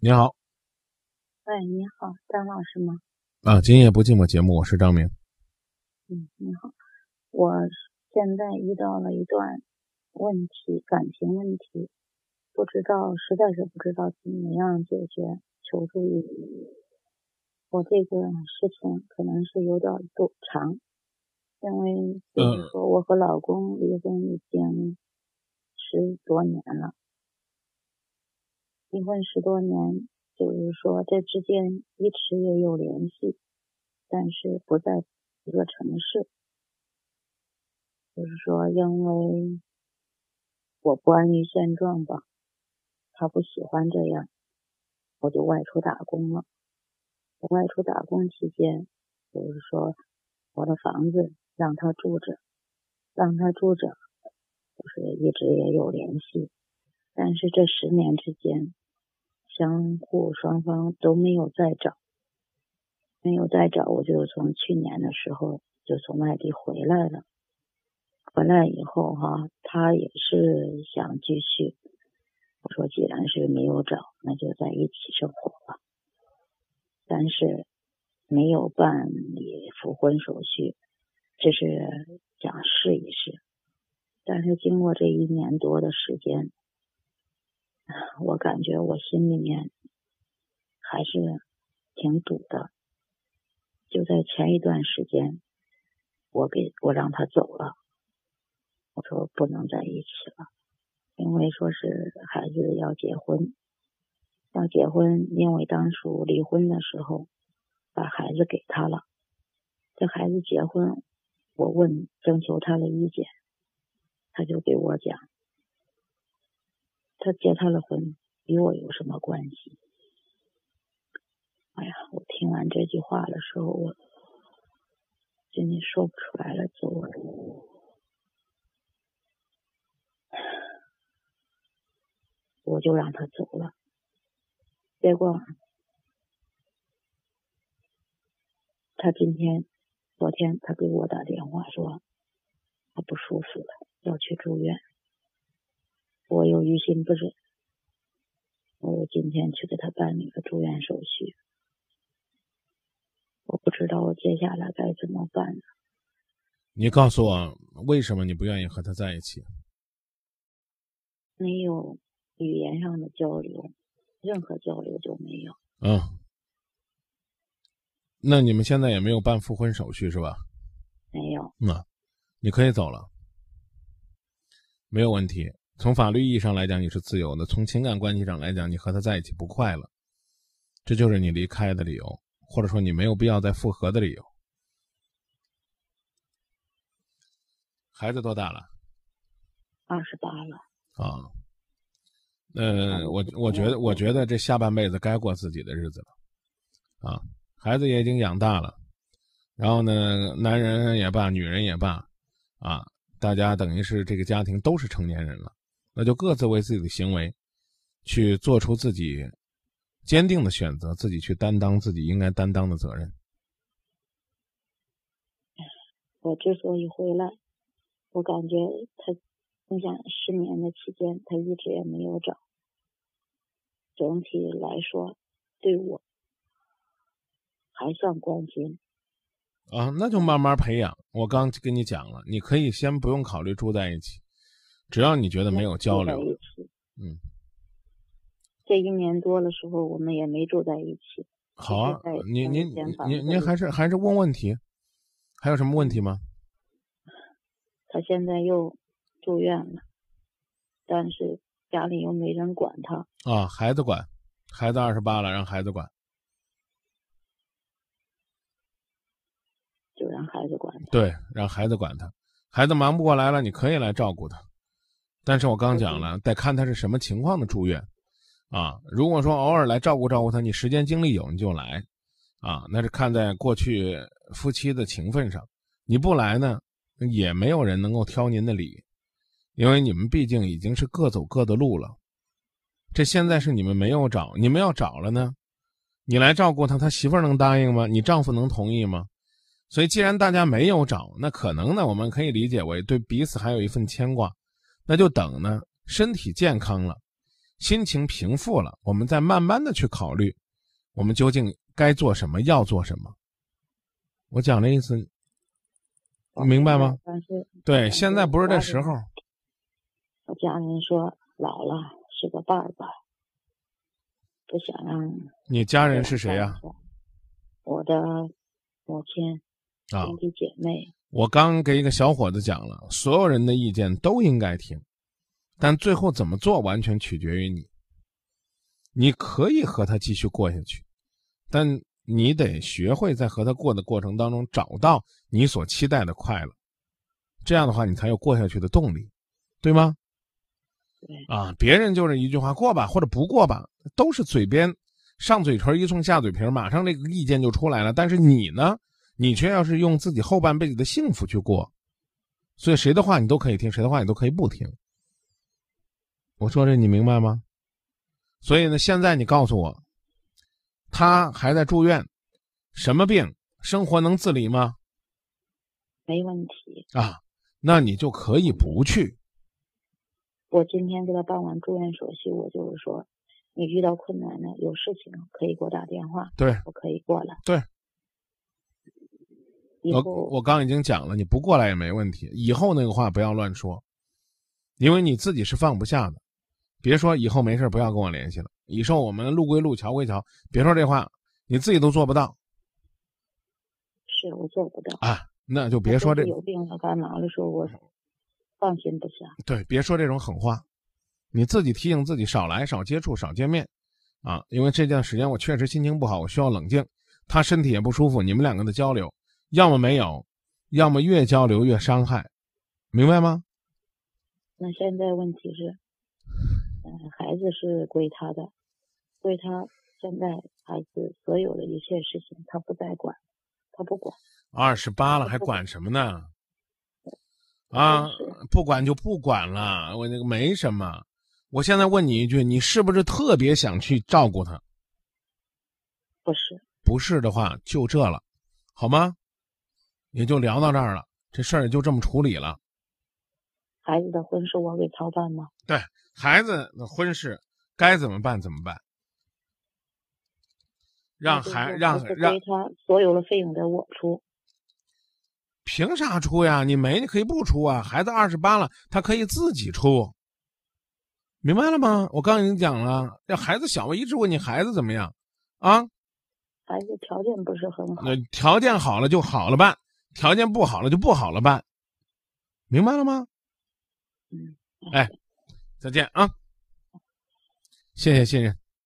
你好，喂，你好，张老师吗？啊，今夜不寂寞节目，我是张明。嗯，你好，我现在遇到了一段问题，感情问题，不知道，实在是不知道怎么样解决，求助于你。我这个事情可能是有点多长，因为就是说我和老公离婚已经十多年了。离婚十多年，就是说这之间一直也有联系，但是不在一个城市。就是说，因为我不安于现状吧，他不喜欢这样，我就外出打工了。我外出打工期间，就是说我的房子让他住着，让他住着，就是一直也有联系，但是这十年之间。相互双方都没有再找，没有再找，我就从去年的时候就从外地回来了。回来以后哈，他也是想继续。我说，既然是没有找，那就在一起生活吧。但是没有办理复婚手续，只是想试一试。但是经过这一年多的时间。我心里面还是挺堵的。就在前一段时间，我给我让他走了，我说不能在一起了，因为说是孩子要结婚，要结婚，因为当初离婚的时候把孩子给他了，这孩子结婚，我问征求他的意见，他就给我讲。他结他的婚，与我有什么关系？哎呀，我听完这句话的时候，我心里说不出来了，滋味。我就让他走了。结果他今天、昨天，他给我打电话说他不舒服了，要去住院。我又于心不忍，今天去给他办理了住院手续。我不知道我接下来该怎么办。你告诉我，为什么你不愿意和他在一起？没有语言上的交流，任何交流都没有。嗯，那你们现在也没有办复婚手续是吧？没有。那你可以走了，没有问题。从法律意义上来讲，你是自由的；从情感关系上来讲，你和他在一起不快乐，这就是你离开的理由，或者说你没有必要再复合的理由。孩子多大了？二十八了。啊，呃，我我觉得，我觉得这下半辈子该过自己的日子了。啊，孩子也已经养大了，然后呢，男人也罢，女人也罢，啊，大家等于是这个家庭都是成年人了。那就各自为自己的行为，去做出自己坚定的选择，自己去担当自己应该担当的责任。我之所以回来，我感觉他，你想十年的期间，他一直也没有找。整体来说，对我还算关心。啊，那就慢慢培养。我刚跟你讲了，你可以先不用考虑住在一起。只要你觉得没有交流，嗯，这一年多的时候，我们也没住在一起。好啊，您您您您还是还是问问题，还有什么问题吗？他现在又住院了，但是家里又没人管他。啊，孩子管，孩子二十八了，让孩子管，就让孩子管他。对，让孩子管他，孩子忙不过来了，你可以来照顾他。但是我刚讲了，得看他是什么情况的住院，啊，如果说偶尔来照顾照顾他，你时间精力有你就来，啊，那是看在过去夫妻的情分上，你不来呢，也没有人能够挑您的理，因为你们毕竟已经是各走各的路了，这现在是你们没有找，你们要找了呢，你来照顾他，他媳妇儿能答应吗？你丈夫能同意吗？所以既然大家没有找，那可能呢，我们可以理解为对彼此还有一份牵挂。那就等呢，身体健康了，心情平复了，我们再慢慢的去考虑，我们究竟该做什么，要做什么。我讲的意思，明白吗？对，现在不是这时候。我家人说老了是个伴儿吧，不想让。你家人是谁呀？我的母亲、兄弟姐妹。我刚给一个小伙子讲了，所有人的意见都应该听，但最后怎么做完全取决于你。你可以和他继续过下去，但你得学会在和他过的过程当中找到你所期待的快乐，这样的话你才有过下去的动力，对吗？啊，别人就是一句话过吧，或者不过吧，都是嘴边上嘴唇一送下嘴皮，马上这个意见就出来了。但是你呢？你却要是用自己后半辈子的幸福去过，所以谁的话你都可以听，谁的话你都可以不听。我说这你明白吗？所以呢，现在你告诉我，他还在住院，什么病？生活能自理吗？没问题啊，那你就可以不去。我今天给他办完住院手续，我就是说，你遇到困难了，有事情可以给我打电话，对我可以过来。对。我我刚已经讲了，你不过来也没问题。以后那个话不要乱说，因为你自己是放不下的。别说以后没事不要跟我联系了。以后我们路归路，桥归桥。别说这话，你自己都做不到。是我做不到啊，那就别说这有病了干嘛了？说我放心不下。对，别说这种狠话。你自己提醒自己少来，少接触，少见面啊。因为这段时间我确实心情不好，我需要冷静。他身体也不舒服，你们两个的交流。要么没有，要么越交流越伤害，明白吗？那现在问题是，嗯，孩子是归他的，归他。现在孩子所有的一切事情，他不再管，他不管。二十八了还管什么呢？啊，不管就不管了，我那个没什么。我现在问你一句，你是不是特别想去照顾他？不是。不是的话，就这了，好吗？也就聊到这儿了，这事儿也就这么处理了。孩子的婚事我给操办吗？对，孩子的婚事该怎么办怎么办？让孩让让他所有的费用得我出。凭啥出呀？你没你可以不出啊。孩子二十八了，他可以自己出。明白了吗？我刚已经讲了，要孩子小，我一直问你孩子怎么样啊？孩子条件不是很好。那条件好了就好了办。条件不好了就不好了办，明白了吗？嗯，哎，再见啊！谢谢信任。